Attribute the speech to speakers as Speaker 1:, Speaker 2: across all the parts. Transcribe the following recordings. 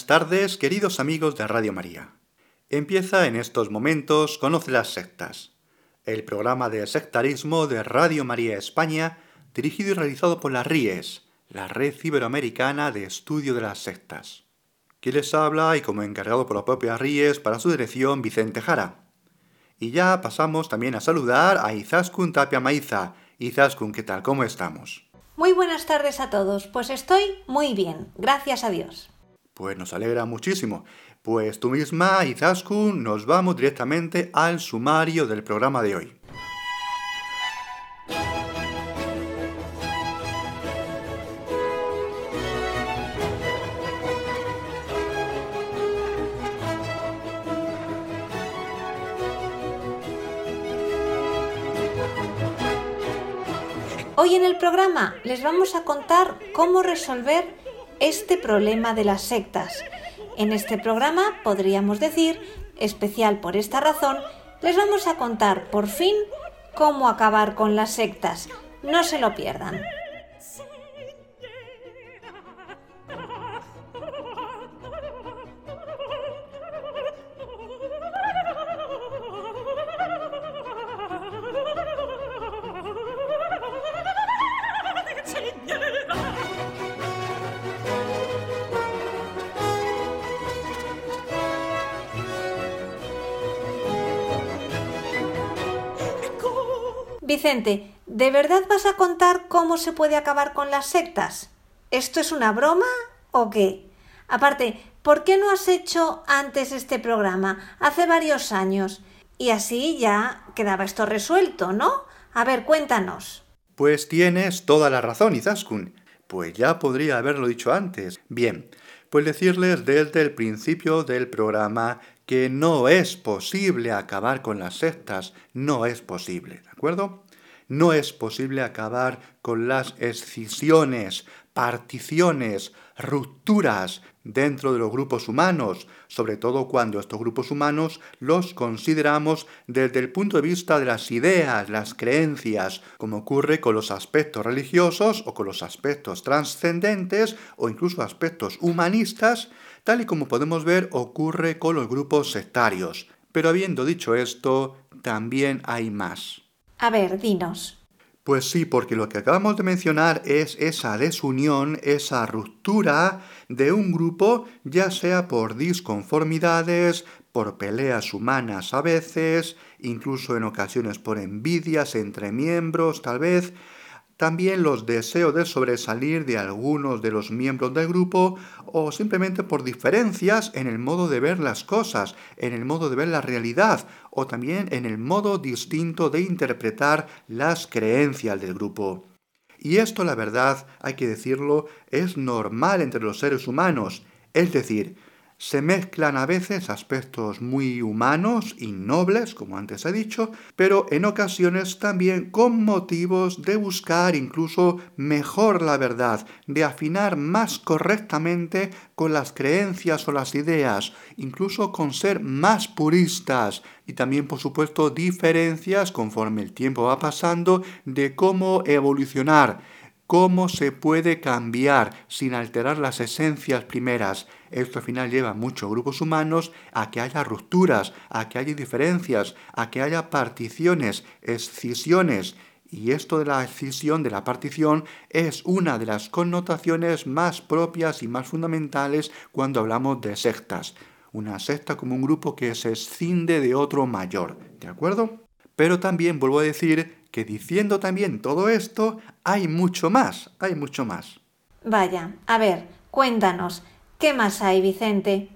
Speaker 1: Buenas tardes, queridos amigos de Radio María. Empieza en estos momentos Conoce las sectas, el programa de sectarismo de Radio María España, dirigido y realizado por la RIES, la Red Iberoamericana de Estudio de las Sectas. Quien les habla y como encargado por la propia RIES para su dirección, Vicente Jara. Y ya pasamos también a saludar a Izaskun Tapia Maiza. Izaskun, ¿qué tal? ¿Cómo estamos?
Speaker 2: Muy buenas tardes a todos, pues estoy muy bien, gracias a Dios.
Speaker 1: Pues nos alegra muchísimo. Pues tú misma, Izaskun, nos vamos directamente al sumario del programa de hoy.
Speaker 2: Hoy en el programa les vamos a contar cómo resolver este problema de las sectas. En este programa, podríamos decir, especial por esta razón, les vamos a contar por fin cómo acabar con las sectas. No se lo pierdan. Vicente, ¿de verdad vas a contar cómo se puede acabar con las sectas? ¿Esto es una broma o qué? Aparte, ¿por qué no has hecho antes este programa, hace varios años? Y así ya quedaba esto resuelto, ¿no? A ver, cuéntanos.
Speaker 1: Pues tienes toda la razón, Izaskun. Pues ya podría haberlo dicho antes. Bien, pues decirles desde el principio del programa que no es posible acabar con las sectas, no es posible, ¿de acuerdo? No es posible acabar con las escisiones, particiones, rupturas dentro de los grupos humanos, sobre todo cuando estos grupos humanos los consideramos desde el punto de vista de las ideas, las creencias, como ocurre con los aspectos religiosos o con los aspectos trascendentes o incluso aspectos humanistas, tal y como podemos ver ocurre con los grupos sectarios. Pero habiendo dicho esto, también hay más.
Speaker 2: A ver, dinos.
Speaker 1: Pues sí, porque lo que acabamos de mencionar es esa desunión, esa ruptura de un grupo, ya sea por disconformidades, por peleas humanas a veces, incluso en ocasiones por envidias entre miembros, tal vez, también los deseos de sobresalir de algunos de los miembros del grupo o simplemente por diferencias en el modo de ver las cosas, en el modo de ver la realidad o también en el modo distinto de interpretar las creencias del grupo. Y esto, la verdad, hay que decirlo, es normal entre los seres humanos, es decir, se mezclan a veces aspectos muy humanos y nobles, como antes he dicho, pero en ocasiones también con motivos de buscar incluso mejor la verdad, de afinar más correctamente con las creencias o las ideas, incluso con ser más puristas y también por supuesto diferencias conforme el tiempo va pasando de cómo evolucionar cómo se puede cambiar sin alterar las esencias primeras. Esto al final lleva a muchos grupos humanos a que haya rupturas, a que haya diferencias, a que haya particiones, escisiones. Y esto de la escisión, de la partición, es una de las connotaciones más propias y más fundamentales cuando hablamos de sectas. Una secta como un grupo que se escinde de otro mayor. ¿De acuerdo? Pero también vuelvo a decir que diciendo también todo esto, hay mucho más, hay mucho más.
Speaker 2: Vaya, a ver, cuéntanos, ¿qué más hay, Vicente?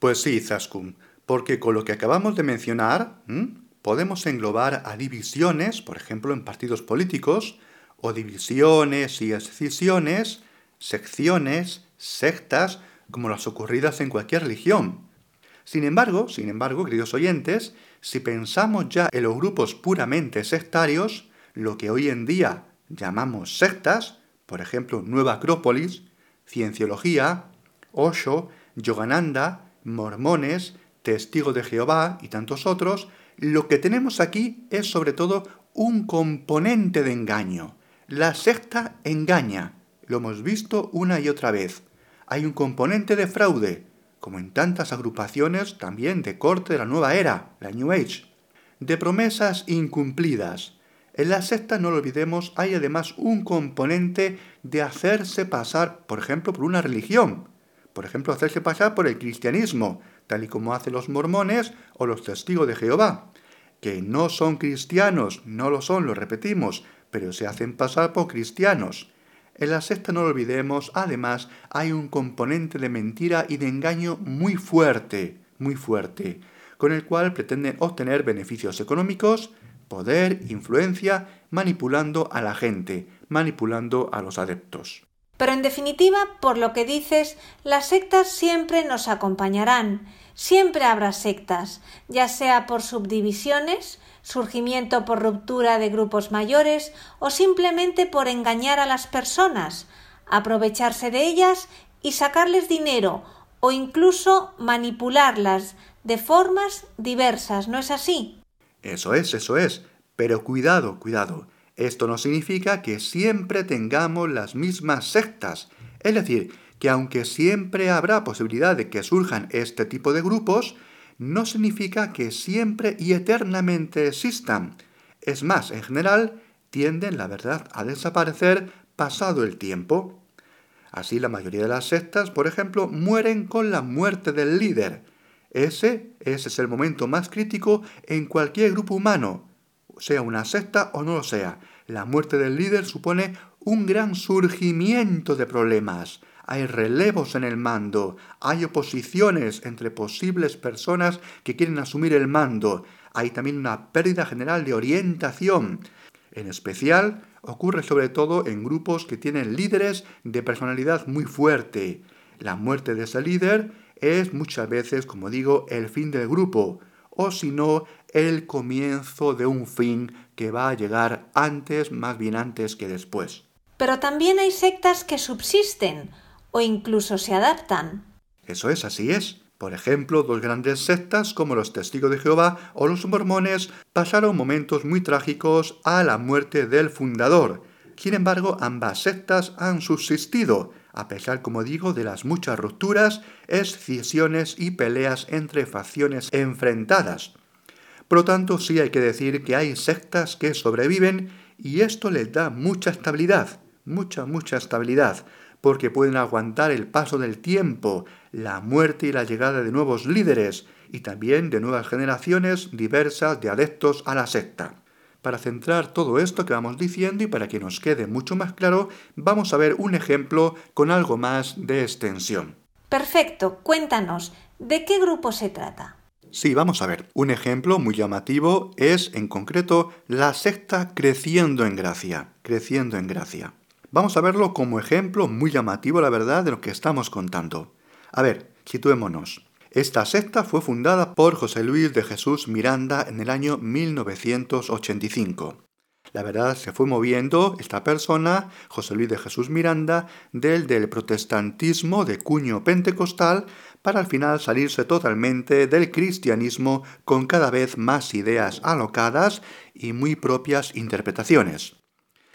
Speaker 1: Pues sí, Zaskun, porque con lo que acabamos de mencionar, podemos englobar a divisiones, por ejemplo, en partidos políticos, o divisiones y escisiones, secciones, sectas, como las ocurridas en cualquier religión. Sin embargo, sin embargo, queridos oyentes, si pensamos ya en los grupos puramente sectarios, lo que hoy en día llamamos sectas, por ejemplo, Nueva Acrópolis, Cienciología, Osho, Yogananda, Mormones, Testigos de Jehová y tantos otros, lo que tenemos aquí es sobre todo un componente de engaño. La secta engaña, lo hemos visto una y otra vez. Hay un componente de fraude, como en tantas agrupaciones también de corte de la nueva era, la New Age, de promesas incumplidas. En la secta, no lo olvidemos, hay además un componente de hacerse pasar, por ejemplo, por una religión, por ejemplo, hacerse pasar por el cristianismo, tal y como hacen los mormones o los testigos de Jehová, que no son cristianos, no lo son, lo repetimos, pero se hacen pasar por cristianos. En la secta, no lo olvidemos, además hay un componente de mentira y de engaño muy fuerte, muy fuerte, con el cual pretenden obtener beneficios económicos, poder, influencia, manipulando a la gente, manipulando a los adeptos.
Speaker 2: Pero en definitiva, por lo que dices, las sectas siempre nos acompañarán, siempre habrá sectas, ya sea por subdivisiones, surgimiento por ruptura de grupos mayores o simplemente por engañar a las personas, aprovecharse de ellas y sacarles dinero o incluso manipularlas de formas diversas, ¿no es así?
Speaker 1: Eso es, eso es. Pero cuidado, cuidado. Esto no significa que siempre tengamos las mismas sectas. Es decir, que aunque siempre habrá posibilidad de que surjan este tipo de grupos, no significa que siempre y eternamente existan. Es más, en general, tienden, la verdad, a desaparecer pasado el tiempo. Así la mayoría de las sectas, por ejemplo, mueren con la muerte del líder. Ese, ese es el momento más crítico en cualquier grupo humano, sea una secta o no lo sea. La muerte del líder supone un gran surgimiento de problemas hay relevos en el mando, hay oposiciones entre posibles personas que quieren asumir el mando, hay también una pérdida general de orientación. En especial, ocurre sobre todo en grupos que tienen líderes de personalidad muy fuerte. La muerte de ese líder es muchas veces, como digo, el fin del grupo, o si no, el comienzo de un fin que va a llegar antes, más bien antes que después.
Speaker 2: Pero también hay sectas que subsisten, o incluso se adaptan.
Speaker 1: Eso es, así es. Por ejemplo, dos grandes sectas como los Testigos de Jehová o los Mormones pasaron momentos muy trágicos a la muerte del fundador. Sin embargo, ambas sectas han subsistido, a pesar, como digo, de las muchas rupturas, escisiones y peleas entre facciones enfrentadas. Por lo tanto, sí hay que decir que hay sectas que sobreviven y esto les da mucha estabilidad, mucha, mucha estabilidad porque pueden aguantar el paso del tiempo, la muerte y la llegada de nuevos líderes y también de nuevas generaciones diversas de adeptos a la secta. Para centrar todo esto que vamos diciendo y para que nos quede mucho más claro, vamos a ver un ejemplo con algo más de extensión.
Speaker 2: Perfecto, cuéntanos, ¿de qué grupo se trata?
Speaker 1: Sí, vamos a ver. Un ejemplo muy llamativo es, en concreto, la secta Creciendo en Gracia. Creciendo en Gracia. Vamos a verlo como ejemplo muy llamativo, la verdad, de lo que estamos contando. A ver, situémonos. Esta secta fue fundada por José Luis de Jesús Miranda en el año 1985. La verdad, se fue moviendo esta persona, José Luis de Jesús Miranda, del del protestantismo de cuño pentecostal, para al final salirse totalmente del cristianismo con cada vez más ideas alocadas y muy propias interpretaciones.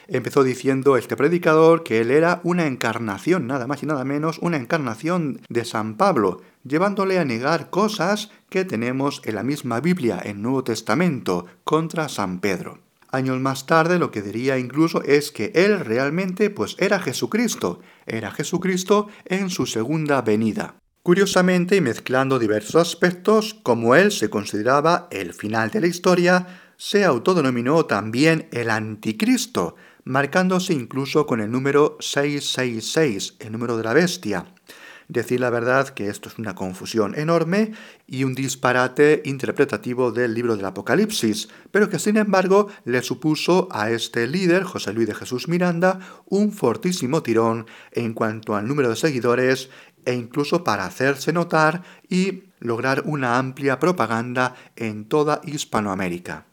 Speaker 1: Empezó diciendo este predicador que él era una encarnación, nada más y nada menos, una encarnación de San Pablo, llevándole a negar cosas que tenemos en la misma Biblia, en Nuevo Testamento, contra San Pedro. Años más tarde lo que diría incluso es que él realmente pues era Jesucristo, era Jesucristo en su segunda venida. Curiosamente y mezclando diversos aspectos, como él se consideraba el final de la historia, se autodenominó también el anticristo, marcándose incluso con el número 666, el número de la bestia. Decir la verdad que esto es una confusión enorme y un disparate interpretativo del libro del Apocalipsis, pero que sin embargo le supuso a este líder, José Luis de Jesús Miranda, un fortísimo tirón en cuanto al número de seguidores e incluso para hacerse notar y lograr una amplia propaganda en toda Hispanoamérica.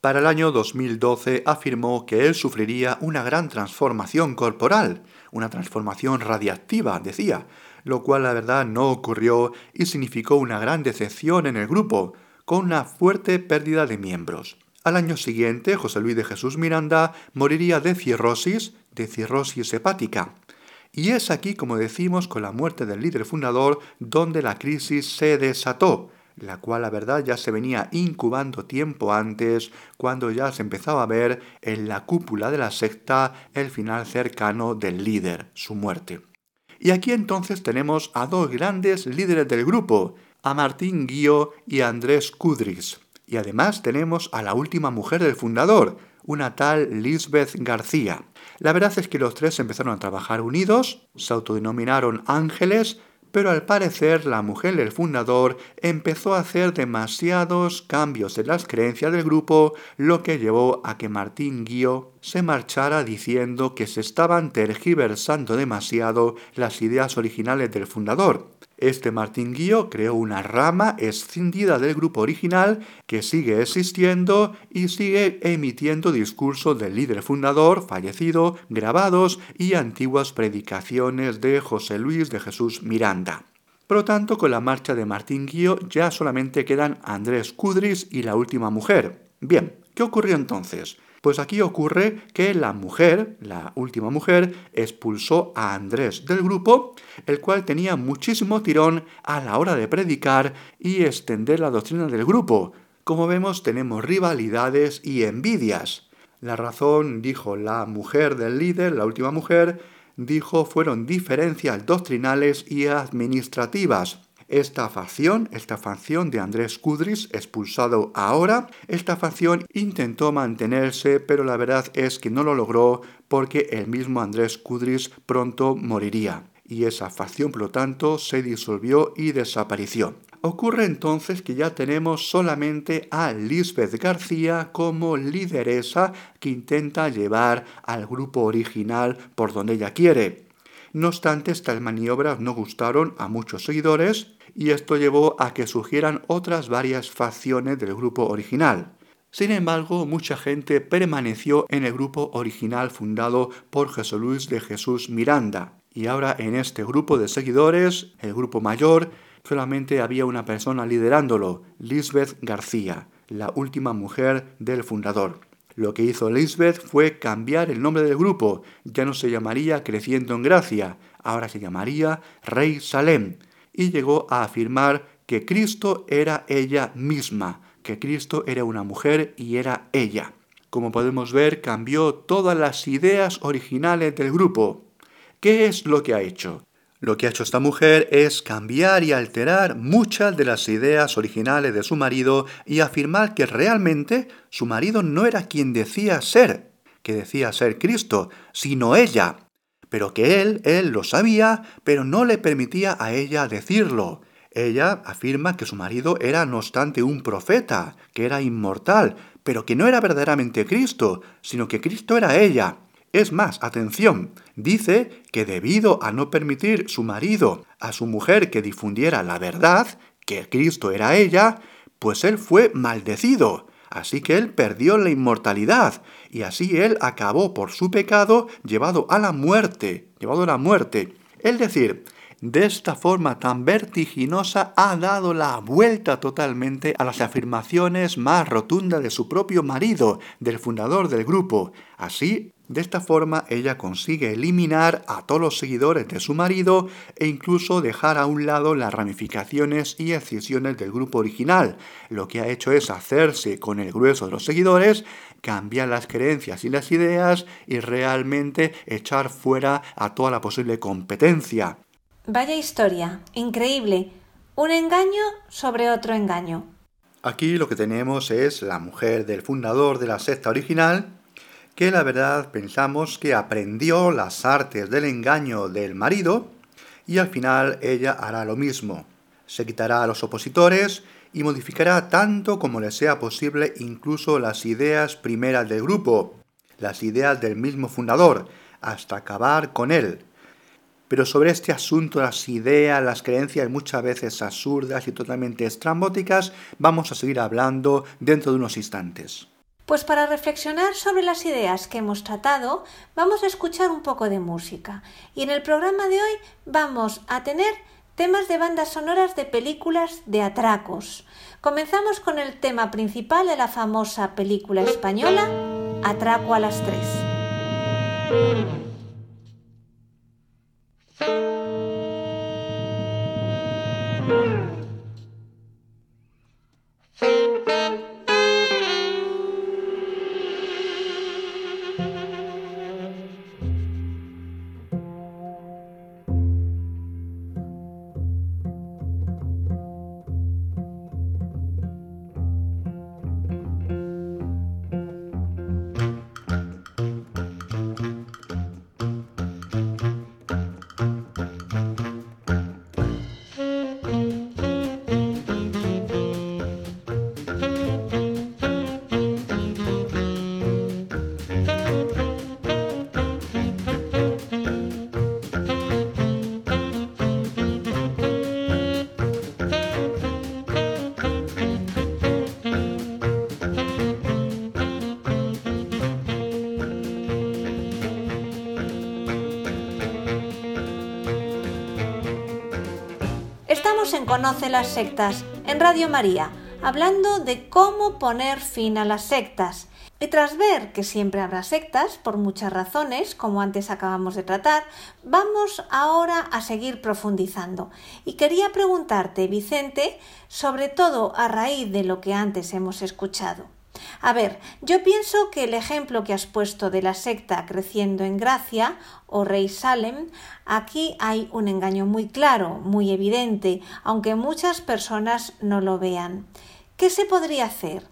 Speaker 1: Para el año 2012 afirmó que él sufriría una gran transformación corporal, una transformación radiactiva, decía, lo cual la verdad no ocurrió y significó una gran decepción en el grupo, con una fuerte pérdida de miembros. Al año siguiente, José Luis de Jesús Miranda moriría de cirrosis, de cirrosis hepática. Y es aquí, como decimos, con la muerte del líder fundador, donde la crisis se desató, la cual la verdad ya se venía incubando tiempo antes, cuando ya se empezaba a ver en la cúpula de la secta el final cercano del líder, su muerte. Y aquí entonces tenemos a dos grandes líderes del grupo, a Martín Guío y a Andrés Kudris. Y además tenemos a la última mujer del fundador, una tal Lisbeth García. La verdad es que los tres empezaron a trabajar unidos, se autodenominaron ángeles, pero al parecer la mujer del fundador empezó a hacer demasiados cambios en las creencias del grupo, lo que llevó a que Martín Guío se marchara diciendo que se estaban tergiversando demasiado las ideas originales del fundador. Este Martín Guío creó una rama escindida del grupo original que sigue existiendo y sigue emitiendo discursos del líder fundador fallecido, grabados y antiguas predicaciones de José Luis de Jesús Miranda. Por lo tanto, con la marcha de Martín Guío ya solamente quedan Andrés Cudris y la última mujer. Bien, ¿qué ocurrió entonces? Pues aquí ocurre que la mujer, la última mujer, expulsó a Andrés del grupo, el cual tenía muchísimo tirón a la hora de predicar y extender la doctrina del grupo. Como vemos, tenemos rivalidades y envidias. La razón, dijo la mujer del líder, la última mujer, dijo fueron diferencias doctrinales y administrativas. Esta facción, esta facción de Andrés Kudris, expulsado ahora, esta facción intentó mantenerse, pero la verdad es que no lo logró porque el mismo Andrés Kudris pronto moriría. Y esa facción, por lo tanto, se disolvió y desapareció. Ocurre entonces que ya tenemos solamente a Lisbeth García como lideresa que intenta llevar al grupo original por donde ella quiere. No obstante, estas maniobras no gustaron a muchos seguidores y esto llevó a que surgieran otras varias facciones del grupo original. Sin embargo, mucha gente permaneció en el grupo original fundado por Jesús Luis de Jesús Miranda. Y ahora en este grupo de seguidores, el grupo mayor, solamente había una persona liderándolo, Lisbeth García, la última mujer del fundador. Lo que hizo Lisbeth fue cambiar el nombre del grupo. Ya no se llamaría Creciendo en Gracia, ahora se llamaría Rey Salem y llegó a afirmar que Cristo era ella misma, que Cristo era una mujer y era ella. Como podemos ver, cambió todas las ideas originales del grupo. ¿Qué es lo que ha hecho? Lo que ha hecho esta mujer es cambiar y alterar muchas de las ideas originales de su marido y afirmar que realmente su marido no era quien decía ser, que decía ser Cristo, sino ella pero que él, él lo sabía, pero no le permitía a ella decirlo. Ella afirma que su marido era no obstante un profeta, que era inmortal, pero que no era verdaderamente Cristo, sino que Cristo era ella. Es más, atención, dice que debido a no permitir su marido a su mujer que difundiera la verdad, que Cristo era ella, pues él fue maldecido. Así que él perdió la inmortalidad y así él acabó por su pecado llevado a la muerte, llevado a la muerte. Es decir, de esta forma tan vertiginosa ha dado la vuelta totalmente a las afirmaciones más rotundas de su propio marido, del fundador del grupo. Así de esta forma ella consigue eliminar a todos los seguidores de su marido e incluso dejar a un lado las ramificaciones y excisiones del grupo original. Lo que ha hecho es hacerse con el grueso de los seguidores, cambiar las creencias y las ideas y realmente echar fuera a toda la posible competencia.
Speaker 2: Vaya historia, increíble. Un engaño sobre otro engaño.
Speaker 1: Aquí lo que tenemos es la mujer del fundador de la secta original, que la verdad pensamos que aprendió las artes del engaño del marido y al final ella hará lo mismo. Se quitará a los opositores y modificará tanto como le sea posible incluso las ideas primeras del grupo, las ideas del mismo fundador, hasta acabar con él. Pero sobre este asunto, las ideas, las creencias muchas veces absurdas y totalmente estrambóticas, vamos a seguir hablando dentro de unos instantes.
Speaker 2: Pues para reflexionar sobre las ideas que hemos tratado, vamos a escuchar un poco de música. Y en el programa de hoy vamos a tener temas de bandas sonoras de películas de atracos. Comenzamos con el tema principal de la famosa película española Atraco a las 3. Conoce las sectas en Radio María, hablando de cómo poner fin a las sectas. Y tras ver que siempre habrá sectas, por muchas razones, como antes acabamos de tratar, vamos ahora a seguir profundizando. Y quería preguntarte, Vicente, sobre todo a raíz de lo que antes hemos escuchado. A ver, yo pienso que el ejemplo que has puesto de la secta creciendo en gracia o rey Salem, aquí hay un engaño muy claro, muy evidente, aunque muchas personas no lo vean. ¿Qué se podría hacer?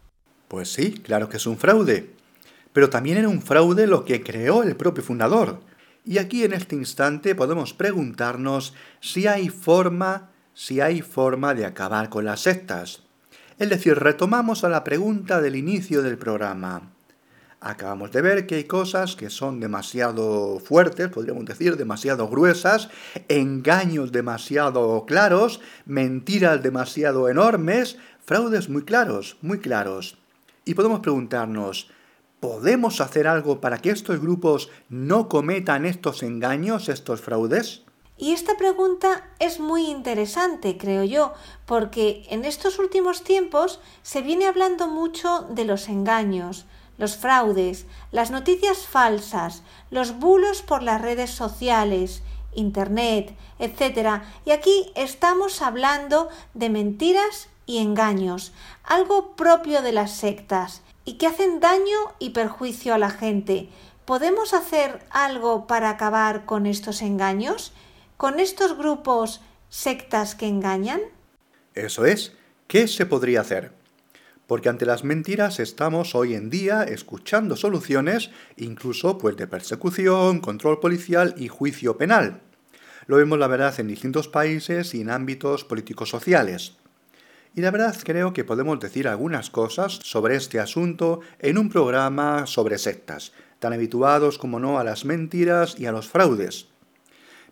Speaker 1: Pues sí, claro que es un fraude. Pero también era un fraude lo que creó el propio fundador. Y aquí en este instante podemos preguntarnos si hay forma, si hay forma de acabar con las sectas. Es decir, retomamos a la pregunta del inicio del programa. Acabamos de ver que hay cosas que son demasiado fuertes, podríamos decir, demasiado gruesas, engaños demasiado claros, mentiras demasiado enormes, fraudes muy claros, muy claros. Y podemos preguntarnos, ¿podemos hacer algo para que estos grupos no cometan estos engaños, estos fraudes?
Speaker 2: Y esta pregunta es muy interesante, creo yo, porque en estos últimos tiempos se viene hablando mucho de los engaños, los fraudes, las noticias falsas, los bulos por las redes sociales, Internet, etc. Y aquí estamos hablando de mentiras y engaños, algo propio de las sectas, y que hacen daño y perjuicio a la gente. ¿Podemos hacer algo para acabar con estos engaños? Con estos grupos sectas que engañan?
Speaker 1: Eso es. ¿Qué se podría hacer? Porque ante las mentiras estamos hoy en día escuchando soluciones incluso pues de persecución, control policial y juicio penal. Lo vemos la verdad en distintos países y en ámbitos políticos sociales. Y la verdad creo que podemos decir algunas cosas sobre este asunto en un programa sobre sectas, tan habituados como no a las mentiras y a los fraudes.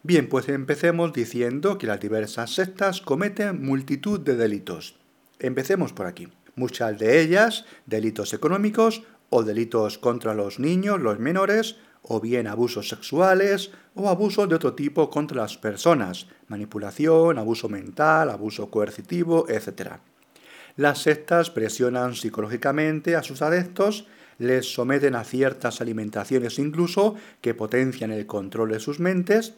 Speaker 1: Bien, pues empecemos diciendo que las diversas sectas cometen multitud de delitos. Empecemos por aquí. Muchas de ellas delitos económicos o delitos contra los niños, los menores, o bien abusos sexuales o abusos de otro tipo contra las personas, manipulación, abuso mental, abuso coercitivo, etc. Las sectas presionan psicológicamente a sus adeptos, les someten a ciertas alimentaciones incluso que potencian el control de sus mentes,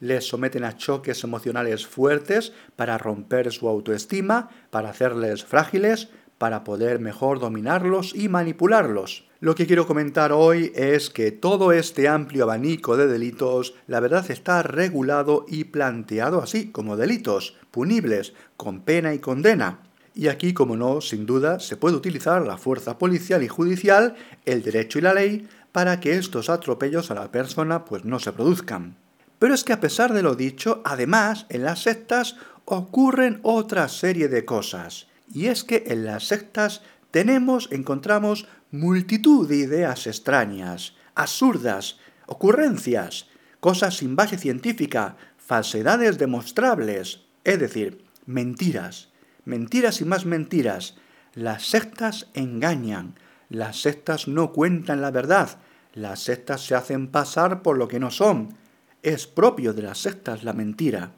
Speaker 1: les someten a choques emocionales fuertes para romper su autoestima, para hacerles frágiles, para poder mejor dominarlos y manipularlos. Lo que quiero comentar hoy es que todo este amplio abanico de delitos, la verdad está regulado y planteado así, como delitos, punibles, con pena y condena. Y aquí, como no, sin duda, se puede utilizar la fuerza policial y judicial, el derecho y la ley, para que estos atropellos a la persona pues no se produzcan. Pero es que a pesar de lo dicho, además, en las sectas ocurren otra serie de cosas. Y es que en las sectas tenemos, encontramos multitud de ideas extrañas, absurdas, ocurrencias, cosas sin base científica, falsedades demostrables, es decir, mentiras, mentiras y más mentiras. Las sectas engañan, las sectas no cuentan la verdad, las sectas se hacen pasar por lo que no son. Es propio de las sectas la mentira.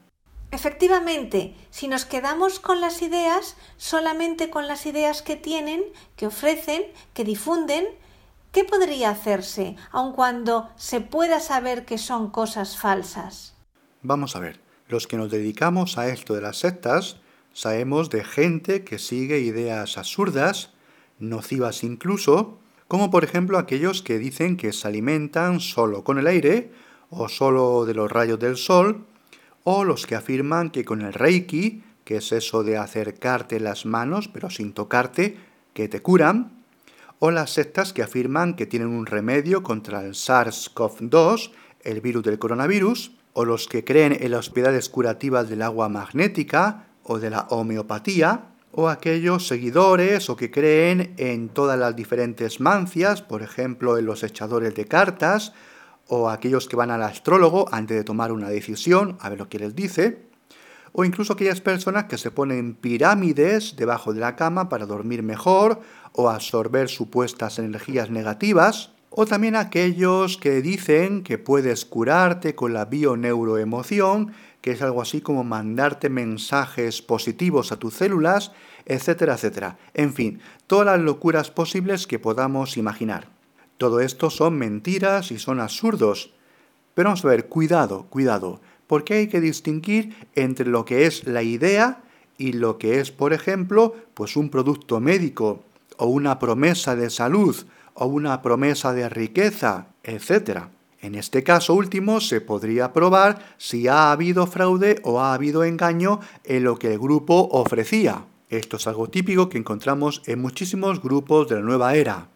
Speaker 2: Efectivamente, si nos quedamos con las ideas, solamente con las ideas que tienen, que ofrecen, que difunden, ¿qué podría hacerse, aun cuando se pueda saber que son cosas falsas?
Speaker 1: Vamos a ver, los que nos dedicamos a esto de las sectas, sabemos de gente que sigue ideas absurdas, nocivas incluso, como por ejemplo aquellos que dicen que se alimentan solo con el aire o solo de los rayos del sol, o los que afirman que con el reiki, que es eso de acercarte las manos pero sin tocarte, que te curan, o las sectas que afirman que tienen un remedio contra el SARS-CoV-2, el virus del coronavirus, o los que creen en las propiedades curativas del agua magnética o de la homeopatía, o aquellos seguidores o que creen en todas las diferentes mancias, por ejemplo en los echadores de cartas, o aquellos que van al astrólogo antes de tomar una decisión, a ver lo que les dice, o incluso aquellas personas que se ponen pirámides debajo de la cama para dormir mejor o absorber supuestas energías negativas, o también aquellos que dicen que puedes curarte con la bioneuroemoción, que es algo así como mandarte mensajes positivos a tus células, etcétera, etcétera. En fin, todas las locuras posibles que podamos imaginar. Todo esto son mentiras y son absurdos. Pero vamos a ver, cuidado, cuidado, porque hay que distinguir entre lo que es la idea y lo que es, por ejemplo, pues un producto médico o una promesa de salud o una promesa de riqueza, etc. En este caso último se podría probar si ha habido fraude o ha habido engaño en lo que el grupo ofrecía. Esto es algo típico que encontramos en muchísimos grupos de la nueva era.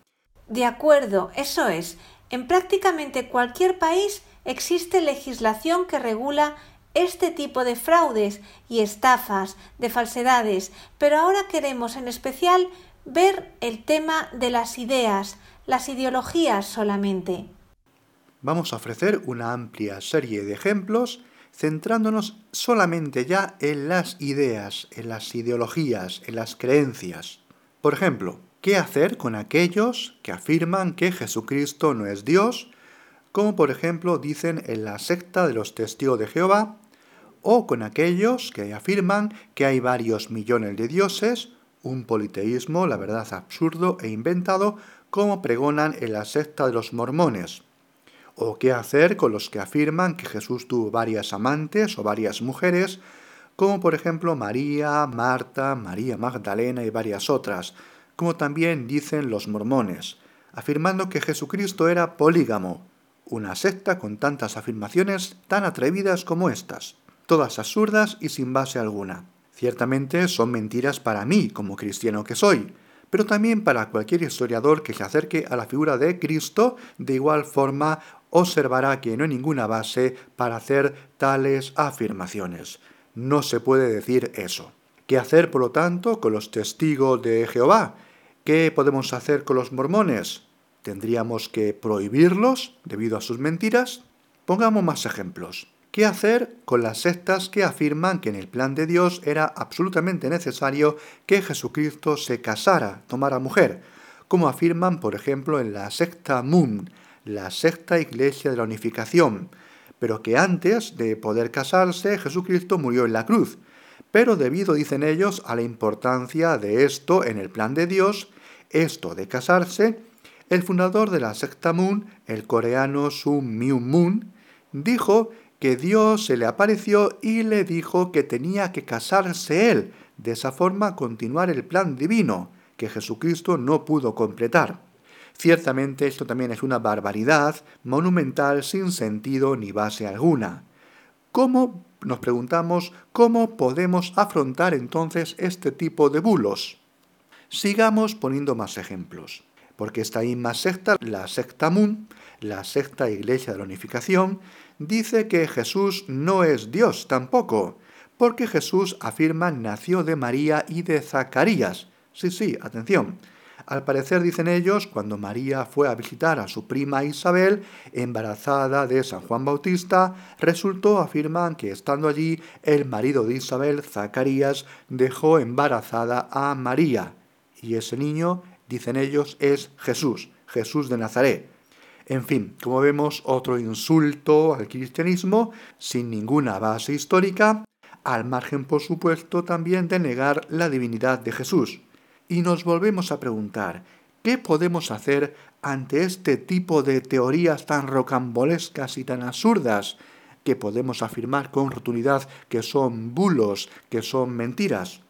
Speaker 2: De acuerdo, eso es. En prácticamente cualquier país existe legislación que regula este tipo de fraudes y estafas, de falsedades, pero ahora queremos en especial ver el tema de las ideas, las ideologías solamente.
Speaker 1: Vamos a ofrecer una amplia serie de ejemplos centrándonos solamente ya en las ideas, en las ideologías, en las creencias. Por ejemplo, ¿qué hacer con aquellos que afirman que Jesucristo no es Dios, como por ejemplo dicen en la secta de los testigos de Jehová, o con aquellos que afirman que hay varios millones de dioses, un politeísmo, la verdad, absurdo e inventado, como pregonan en la secta de los mormones. ¿O qué hacer con los que afirman que Jesús tuvo varias amantes o varias mujeres, como por ejemplo María, Marta, María Magdalena y varias otras, como también dicen los mormones, afirmando que Jesucristo era polígamo, una secta con tantas afirmaciones tan atrevidas como estas, todas absurdas y sin base alguna. Ciertamente son mentiras para mí, como cristiano que soy, pero también para cualquier historiador que se acerque a la figura de Cristo, de igual forma observará que no hay ninguna base para hacer tales afirmaciones. No se puede decir eso. ¿Qué hacer, por lo tanto, con los testigos de Jehová? ¿Qué podemos hacer con los mormones? ¿Tendríamos que prohibirlos debido a sus mentiras? Pongamos más ejemplos. ¿Qué hacer con las sectas que afirman que en el plan de Dios era absolutamente necesario que Jesucristo se casara, tomara mujer? Como afirman, por ejemplo, en la secta Moon, la secta Iglesia de la Unificación, pero que antes de poder casarse Jesucristo murió en la cruz. Pero debido, dicen ellos, a la importancia de esto en el plan de Dios, esto de casarse, el fundador de la secta Moon, el coreano Sun Myung Moon, dijo que Dios se le apareció y le dijo que tenía que casarse él, de esa forma continuar el plan divino que Jesucristo no pudo completar. Ciertamente esto también es una barbaridad monumental sin sentido ni base alguna. ¿Cómo, nos preguntamos, cómo podemos afrontar entonces este tipo de bulos? Sigamos poniendo más ejemplos, porque esta misma secta, la secta Moon, la secta Iglesia de la Unificación, dice que Jesús no es Dios tampoco, porque Jesús afirma nació de María y de Zacarías. Sí, sí, atención. Al parecer, dicen ellos, cuando María fue a visitar a su prima Isabel, embarazada de San Juan Bautista, resultó, afirman, que estando allí, el marido de Isabel, Zacarías, dejó embarazada a María. Y ese niño, dicen ellos, es Jesús, Jesús de Nazaret. En fin, como vemos, otro insulto al cristianismo sin ninguna base histórica, al margen, por supuesto, también de negar la divinidad de Jesús. Y nos volvemos a preguntar, ¿qué podemos hacer ante este tipo de teorías tan rocambolescas y tan absurdas que podemos afirmar con rotundidad que son bulos, que son mentiras?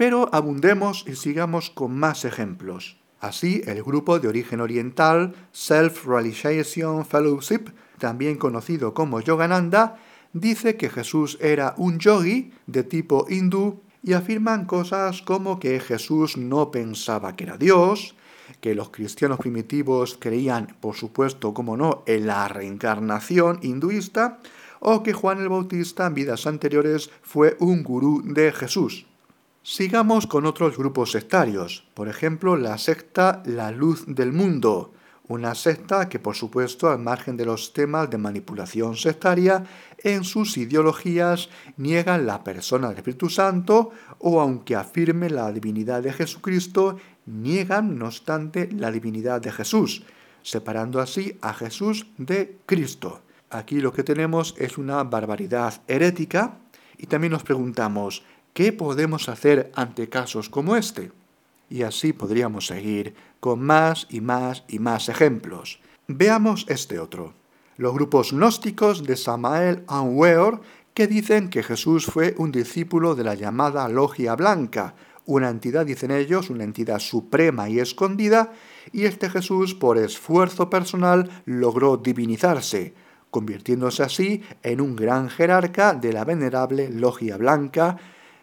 Speaker 1: Pero abundemos y sigamos con más ejemplos. Así, el grupo de origen oriental Self-Realization Fellowship, también conocido como Yogananda, dice que Jesús era un yogi de tipo hindú y afirman cosas como que Jesús no pensaba que era Dios, que los cristianos primitivos creían, por supuesto, como no, en la reencarnación hinduista, o que Juan el Bautista en vidas anteriores fue un gurú de Jesús. Sigamos con otros grupos sectarios, por ejemplo la secta La Luz del Mundo, una secta que por supuesto al margen de los temas de manipulación sectaria, en sus ideologías niegan la persona del Espíritu Santo o aunque afirme la divinidad de Jesucristo, niegan no obstante la divinidad de Jesús, separando así a Jesús de Cristo. Aquí lo que tenemos es una barbaridad herética y también nos preguntamos, ¿Qué podemos hacer ante casos como este? Y así podríamos seguir con más y más y más ejemplos. Veamos este otro. Los grupos gnósticos de Samael Anweor que dicen que Jesús fue un discípulo de la llamada Logia Blanca, una entidad, dicen ellos, una entidad suprema y escondida, y este Jesús, por esfuerzo personal, logró divinizarse, convirtiéndose así en un gran jerarca de la venerable Logia Blanca,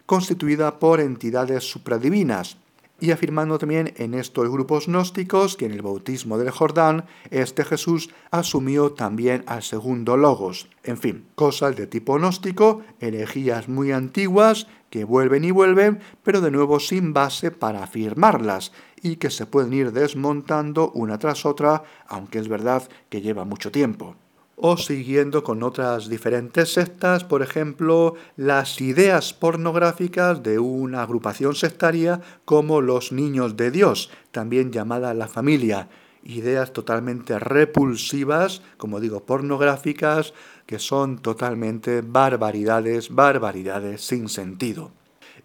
Speaker 1: constituida por entidades supradivinas, y afirmando también en estos grupos gnósticos que en el bautismo del Jordán este Jesús asumió también al segundo logos. En fin, cosas de tipo gnóstico, herejías muy antiguas que vuelven y vuelven, pero de nuevo sin base para afirmarlas y que se pueden ir desmontando una tras otra, aunque es verdad que lleva mucho tiempo o siguiendo con otras diferentes sectas, por ejemplo, las ideas pornográficas de una agrupación sectaria como los niños de Dios, también llamada la familia, ideas totalmente repulsivas, como digo, pornográficas, que son totalmente barbaridades, barbaridades sin sentido.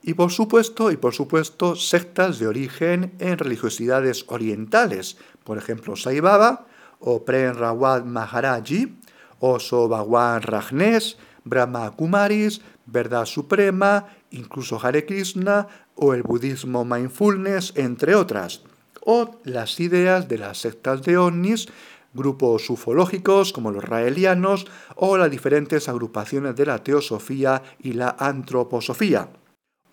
Speaker 1: Y por supuesto, y por supuesto, sectas de origen en religiosidades orientales, por ejemplo, Sai Baba o Prem Rawat Maharaji, Oso Bhagwan Rajneesh, Brahma Kumaris, Verdad Suprema, incluso Hare Krishna o el budismo Mindfulness, entre otras, o las ideas de las sectas de ovnis, grupos ufológicos como los raelianos o las diferentes agrupaciones de la teosofía y la antroposofía.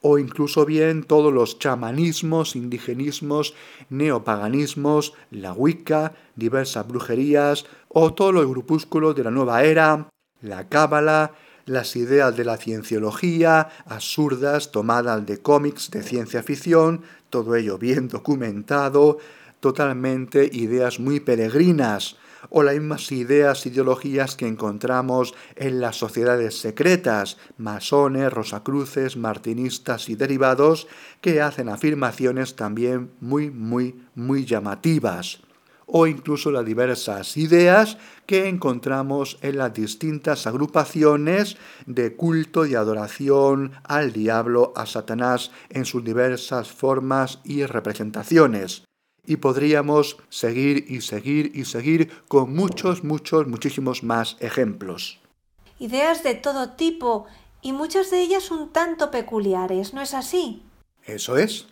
Speaker 1: O incluso bien todos los chamanismos, indigenismos, neopaganismos, la Wicca, diversas brujerías, o todos los grupúsculos de la nueva era, la cábala, las ideas de la cienciología, absurdas, tomadas de cómics de ciencia ficción, todo ello bien documentado, totalmente ideas muy peregrinas, o las mismas ideas, ideologías que encontramos en las sociedades secretas, masones, rosacruces, martinistas y derivados, que hacen afirmaciones también muy, muy, muy llamativas o incluso las diversas ideas que encontramos en las distintas agrupaciones de culto y adoración al diablo, a Satanás, en sus diversas formas y representaciones y podríamos seguir y seguir y seguir con muchos, muchos, muchísimos más ejemplos.
Speaker 2: Ideas de todo tipo y muchas de ellas un tanto peculiares, ¿no es así?
Speaker 1: Eso es.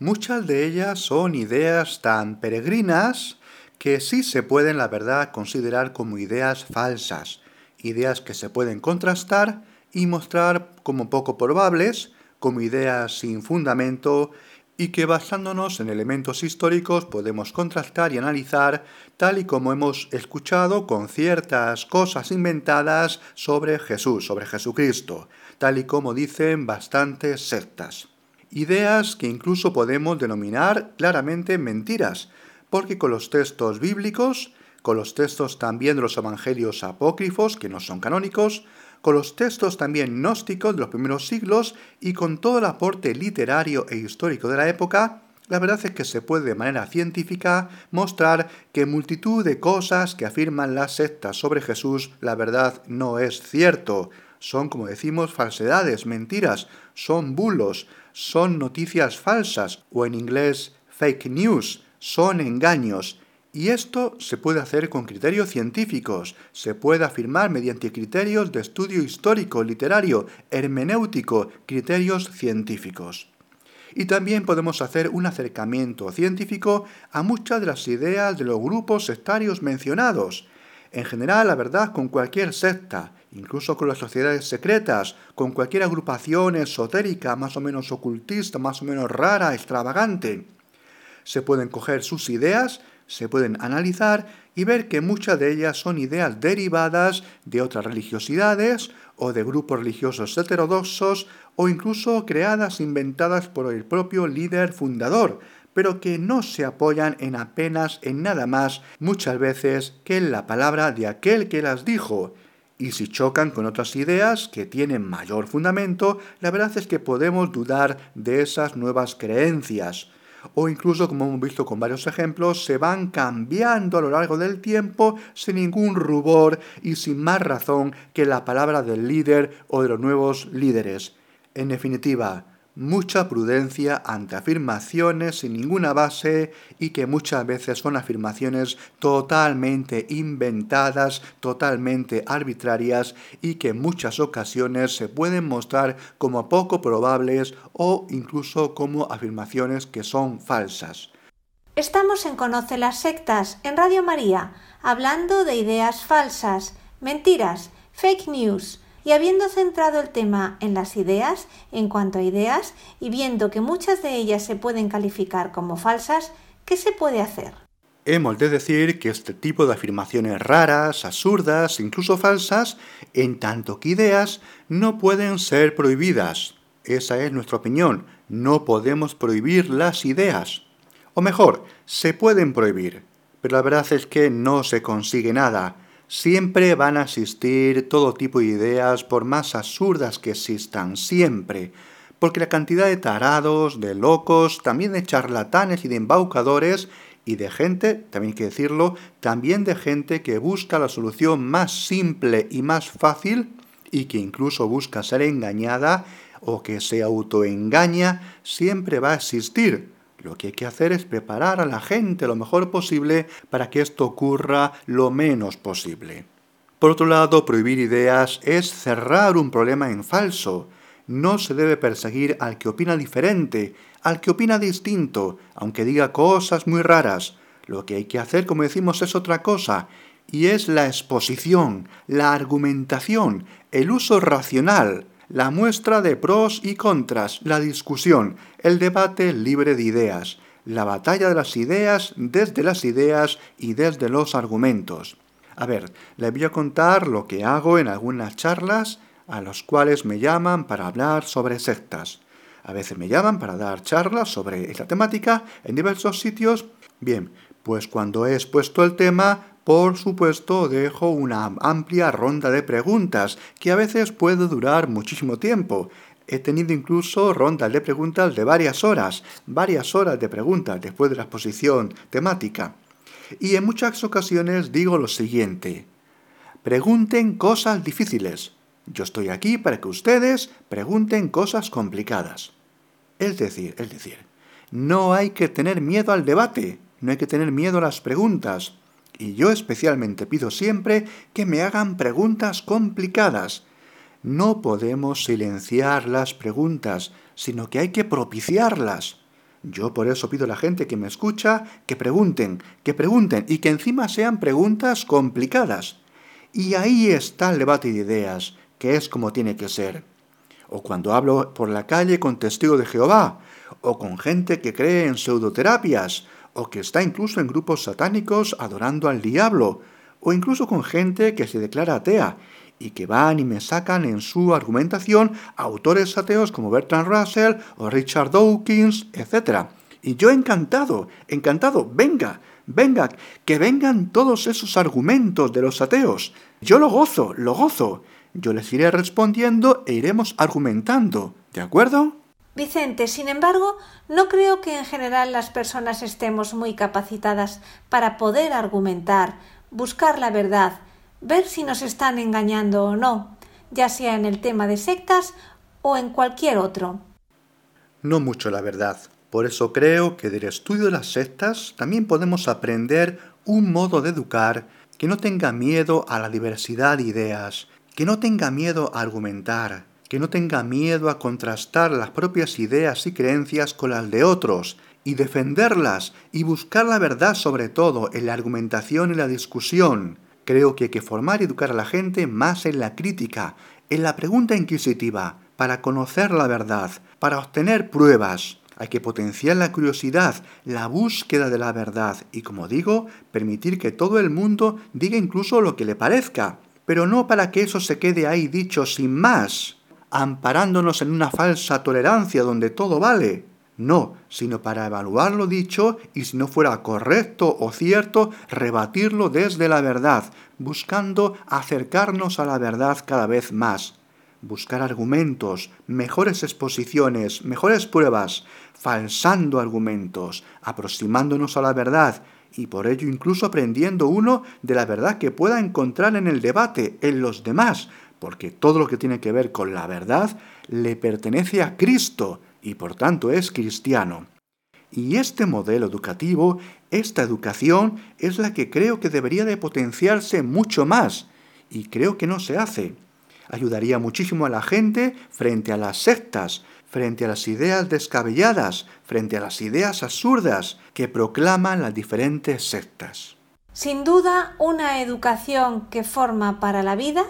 Speaker 1: Muchas de ellas son ideas tan peregrinas que sí se pueden, la verdad, considerar como ideas falsas, ideas que se pueden contrastar y mostrar como poco probables, como ideas sin fundamento y que basándonos en elementos históricos podemos contrastar y analizar tal y como hemos escuchado con ciertas cosas inventadas sobre Jesús, sobre Jesucristo, tal y como dicen bastantes sectas. Ideas que incluso podemos denominar claramente mentiras, porque con los textos bíblicos, con los textos también de los evangelios apócrifos, que no son canónicos, con los textos también gnósticos de los primeros siglos y con todo el aporte literario e histórico de la época, la verdad es que se puede de manera científica mostrar que multitud de cosas que afirman las sectas sobre Jesús, la verdad no es cierto. Son, como decimos, falsedades, mentiras, son bulos, son noticias falsas o en inglés fake news, son engaños. Y esto se puede hacer con criterios científicos, se puede afirmar mediante criterios de estudio histórico, literario, hermenéutico, criterios científicos. Y también podemos hacer un acercamiento científico a muchas de las ideas de los grupos sectarios mencionados. En general, la verdad, con cualquier secta, incluso con las sociedades secretas, con cualquier agrupación esotérica más o menos ocultista, más o menos rara, extravagante, se pueden coger sus ideas se pueden analizar y ver que muchas de ellas son ideas derivadas de otras religiosidades o de grupos religiosos heterodoxos o incluso creadas, inventadas por el propio líder fundador, pero que no se apoyan en apenas en nada más muchas veces que en la palabra de aquel que las dijo. Y si chocan con otras ideas que tienen mayor fundamento, la verdad es que podemos dudar de esas nuevas creencias o incluso, como hemos visto con varios ejemplos, se van cambiando a lo largo del tiempo sin ningún rubor y sin más razón que la palabra del líder o de los nuevos líderes. En definitiva, mucha prudencia ante afirmaciones sin ninguna base y que muchas veces son afirmaciones totalmente inventadas, totalmente arbitrarias y que en muchas ocasiones se pueden mostrar como poco probables o incluso como afirmaciones que son falsas.
Speaker 2: Estamos en Conoce las Sectas, en Radio María, hablando de ideas falsas, mentiras, fake news, y habiendo centrado el tema en las ideas, en cuanto a ideas, y viendo que muchas de ellas se pueden calificar como falsas, ¿qué se puede hacer?
Speaker 1: Hemos de decir que este tipo de afirmaciones raras, absurdas, incluso falsas, en tanto que ideas, no pueden ser prohibidas. Esa es nuestra opinión. No podemos prohibir las ideas. O mejor, se pueden prohibir, pero la verdad es que no se consigue nada Siempre van a existir todo tipo de ideas, por más absurdas que existan, siempre. Porque la cantidad de tarados, de locos, también de charlatanes y de embaucadores, y de gente, también hay que decirlo, también de gente que busca la solución más simple y más fácil, y que incluso busca ser engañada o que se autoengaña, siempre va a existir. Lo que hay que hacer es preparar a la gente lo mejor posible para que esto ocurra lo menos posible. Por otro lado, prohibir ideas es cerrar un problema en falso. No se debe perseguir al que opina diferente, al que opina distinto, aunque diga cosas muy raras. Lo que hay que hacer, como decimos, es otra cosa, y es la exposición, la argumentación, el uso racional, la muestra de pros y contras, la discusión, el debate libre de ideas, la batalla de las ideas desde las ideas y desde los argumentos. A ver, le voy a contar lo que hago en algunas charlas a los cuales me llaman para hablar sobre sectas. A veces me llaman para dar charlas sobre esta temática en diversos sitios. Bien, pues cuando he expuesto el tema, por supuesto, dejo una amplia ronda de preguntas que a veces puede durar muchísimo tiempo. He tenido incluso rondas de preguntas de varias horas, varias horas de preguntas después de la exposición temática. Y en muchas ocasiones digo lo siguiente, pregunten cosas difíciles. Yo estoy aquí para que ustedes pregunten cosas complicadas. Es decir, es decir, no hay que tener miedo al debate, no hay que tener miedo a las preguntas. Y yo especialmente pido siempre que me hagan preguntas complicadas. No podemos silenciar las preguntas, sino que hay que propiciarlas. Yo por eso pido a la gente que me escucha que pregunten, que pregunten y que encima sean preguntas complicadas. Y ahí está el debate de ideas, que es como tiene que ser. O cuando hablo por la calle con testigo de Jehová, o con gente que cree en pseudoterapias, o que está incluso en grupos satánicos adorando al diablo, o incluso con gente que se declara atea y que van y me sacan en su argumentación autores ateos como Bertrand Russell o Richard Dawkins, etc. Y yo encantado, encantado, venga, venga, que vengan todos esos argumentos de los ateos. Yo lo gozo, lo gozo. Yo les iré respondiendo e iremos argumentando, ¿de acuerdo?
Speaker 2: Vicente, sin embargo, no creo que en general las personas estemos muy capacitadas para poder argumentar, buscar la verdad, ver si nos están engañando o no, ya sea en el tema de sectas o en cualquier otro.
Speaker 1: No mucho, la verdad. Por eso creo que del estudio de las sectas también podemos aprender un modo de educar que no tenga miedo a la diversidad de ideas, que no tenga miedo a argumentar, que no tenga miedo a contrastar las propias ideas y creencias con las de otros, y defenderlas y buscar la verdad sobre todo en la argumentación y la discusión. Creo que hay que formar y educar a la gente más en la crítica, en la pregunta inquisitiva, para conocer la verdad, para obtener pruebas. Hay que potenciar la curiosidad, la búsqueda de la verdad y, como digo, permitir que todo el mundo diga incluso lo que le parezca, pero no para que eso se quede ahí dicho sin más, amparándonos en una falsa tolerancia donde todo vale. No, sino para evaluar lo dicho y si no fuera correcto o cierto, rebatirlo desde la verdad, buscando acercarnos a la verdad cada vez más buscar argumentos, mejores exposiciones, mejores pruebas, falsando argumentos, aproximándonos a la verdad y por ello incluso aprendiendo uno de la verdad que pueda encontrar en el debate, en los demás, porque todo lo que tiene que ver con la verdad le pertenece a Cristo y por tanto es cristiano. Y este modelo educativo, esta educación, es la que creo que debería de potenciarse mucho más, y creo que no se hace ayudaría muchísimo a la gente frente a las sectas, frente a las ideas descabelladas, frente a las ideas absurdas que proclaman las diferentes sectas.
Speaker 2: Sin duda, una educación que forma para la vida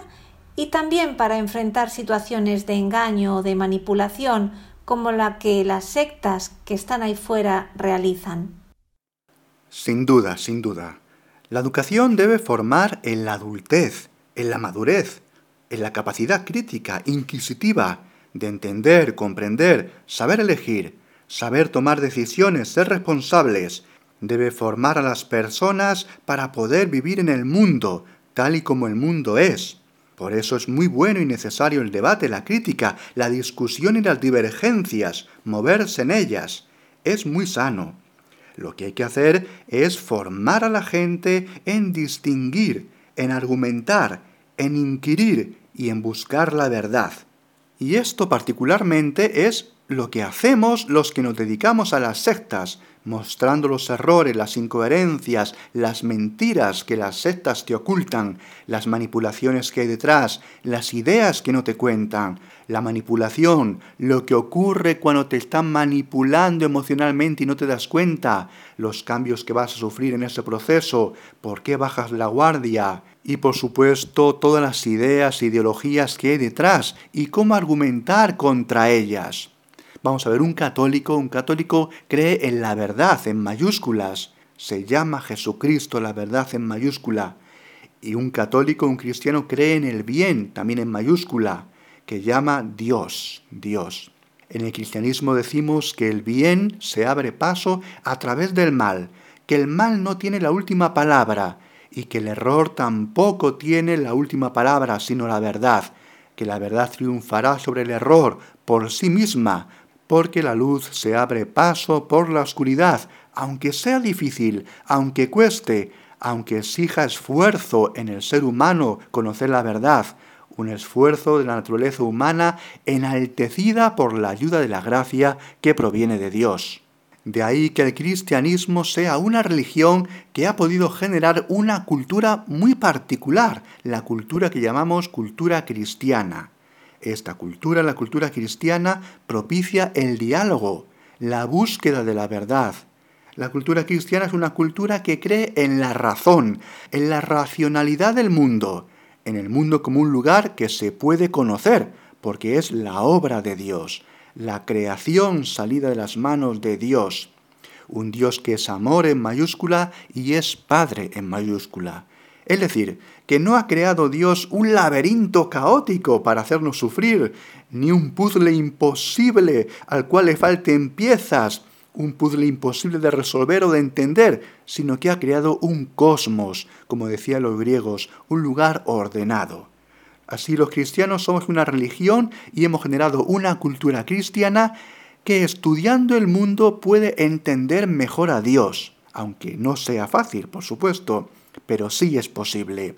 Speaker 2: y también para enfrentar situaciones de engaño o de manipulación como la que las sectas que están ahí fuera realizan.
Speaker 1: Sin duda, sin duda. La educación debe formar en la adultez, en la madurez, en la capacidad crítica, inquisitiva, de entender, comprender, saber elegir, saber tomar decisiones, ser responsables, debe formar a las personas para poder vivir en el mundo, tal y como el mundo es. Por eso es muy bueno y necesario el debate, la crítica, la discusión y las divergencias, moverse en ellas. Es muy sano. Lo que hay que hacer es formar a la gente en distinguir, en argumentar, en inquirir y en buscar la verdad. Y esto particularmente es lo que hacemos los que nos dedicamos a las sectas, mostrando los errores, las incoherencias, las mentiras que las sectas te ocultan, las manipulaciones que hay detrás, las ideas que no te cuentan, la manipulación, lo que ocurre cuando te están manipulando emocionalmente y no te das cuenta, los cambios que vas a sufrir en ese proceso, por qué bajas la guardia, y por supuesto todas las ideas ideologías que hay detrás y cómo argumentar contra ellas. Vamos a ver, un católico, un católico cree en la verdad en mayúsculas, se llama Jesucristo la verdad en mayúscula, y un católico, un cristiano cree en el bien también en mayúscula, que llama Dios, Dios. En el cristianismo decimos que el bien se abre paso a través del mal, que el mal no tiene la última palabra y que el error tampoco tiene la última palabra, sino la verdad, que la verdad triunfará sobre el error por sí misma, porque la luz se abre paso por la oscuridad, aunque sea difícil, aunque cueste, aunque exija esfuerzo en el ser humano conocer la verdad, un esfuerzo de la naturaleza humana enaltecida por la ayuda de la gracia que proviene de Dios. De ahí que el cristianismo sea una religión que ha podido generar una cultura muy particular, la cultura que llamamos cultura cristiana. Esta cultura, la cultura cristiana, propicia el diálogo, la búsqueda de la verdad. La cultura cristiana es una cultura que cree en la razón, en la racionalidad del mundo, en el mundo como un lugar que se puede conocer, porque es la obra de Dios. la creación salida de las manos de Dios. Un Dios que es amor en mayúscula y es Padre en mayúscula. Es decir, que no ha creado Dios un laberinto caótico para hacernos sufrir, ni un puzzle imposible al cual le falten piezas, un puzzle imposible de resolver o de entender, sino que ha creado un cosmos, como decían los griegos, un lugar ordenado. Así los cristianos somos una religión y hemos generado una cultura cristiana que estudiando el mundo puede entender mejor a Dios, aunque no sea fácil, por supuesto, pero sí es posible.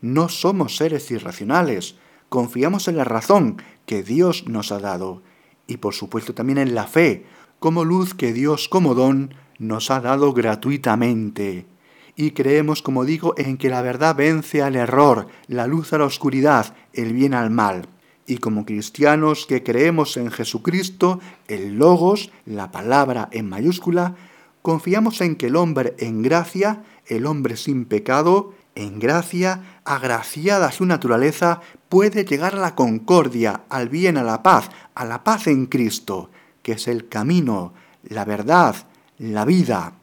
Speaker 1: No somos seres irracionales, confiamos en la razón que Dios nos ha dado y por supuesto también en la fe, como luz que Dios como don nos ha dado gratuitamente. Y creemos, como digo, en que la verdad vence al error, la luz a la oscuridad, el bien al mal. Y como cristianos que creemos en Jesucristo, el Logos, la palabra en mayúscula, confiamos en que el hombre en gracia, el hombre sin pecado, en gracia, agraciada su naturaleza, puede llegar a la concordia, al bien, a la paz, a la paz en Cristo, que es el camino, la verdad, la vida.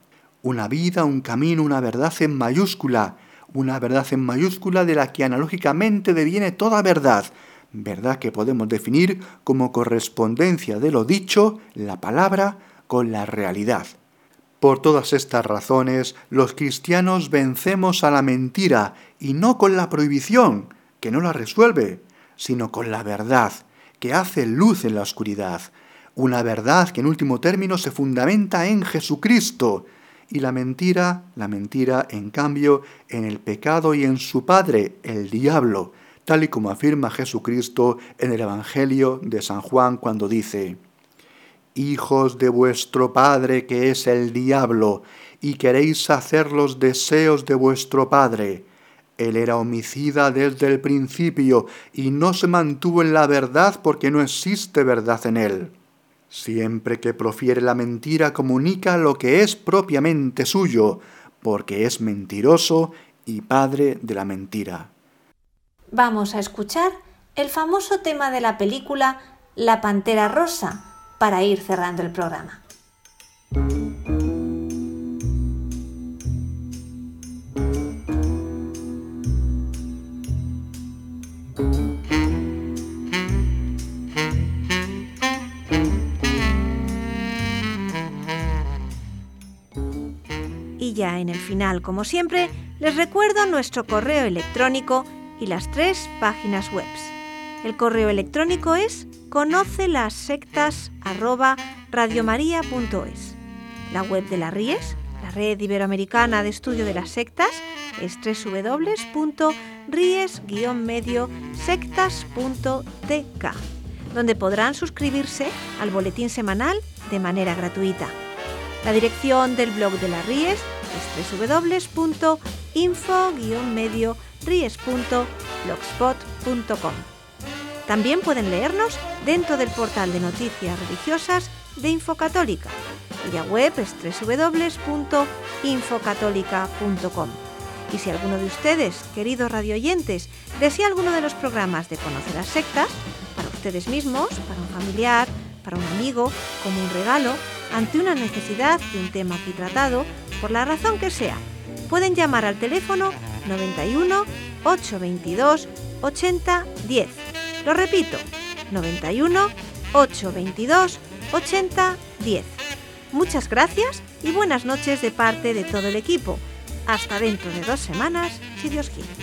Speaker 1: Una vida, un camino, una verdad en mayúscula, una verdad en mayúscula de la que analógicamente deviene toda verdad, verdad que podemos definir como correspondencia de lo dicho, la palabra, con la realidad. Por todas estas razones, los cristianos vencemos a la mentira y no con la prohibición, que no la resuelve, sino con la verdad, que hace luz en la oscuridad, una verdad que en último término se fundamenta en Jesucristo, y la mentira, la mentira, en cambio, en el pecado y en su padre, el diablo, tal y como afirma Jesucristo en el Evangelio de San Juan cuando dice, Hijos de vuestro Padre que es el diablo, y queréis hacer los deseos de vuestro Padre. Él era homicida desde el principio y no se mantuvo en la verdad porque no existe verdad en él. Siempre que profiere la mentira comunica lo que es propiamente suyo, porque es mentiroso y padre de la mentira.
Speaker 2: Vamos a escuchar el famoso tema de la película La Pantera Rosa para ir cerrando el programa. ya en el final, como siempre, les recuerdo nuestro correo electrónico y las tres páginas web. El correo electrónico es conoce las sectas La web de la RIES, la Red Iberoamericana de Estudio de las Sectas, es www.ries-medio-sectas.tk, donde podrán suscribirse al boletín semanal de manera gratuita. La dirección del blog de la RIES es www.info-medio-ries.blogspot.com. También pueden leernos dentro del portal de noticias religiosas de Infocatólica, cuya web es www.infocatólica.com. Y si alguno de ustedes, queridos radioyentes, desea alguno de los programas de Conocer las Sectas, para ustedes mismos, para un familiar, para un amigo, como un regalo, ante una necesidad de un tema aquí tratado, por la razón que sea, pueden llamar al teléfono 91 822 80 10. Lo repito, 91 822 80 10. Muchas gracias y buenas noches de parte de todo el equipo. Hasta dentro de dos semanas, si Dios quiere.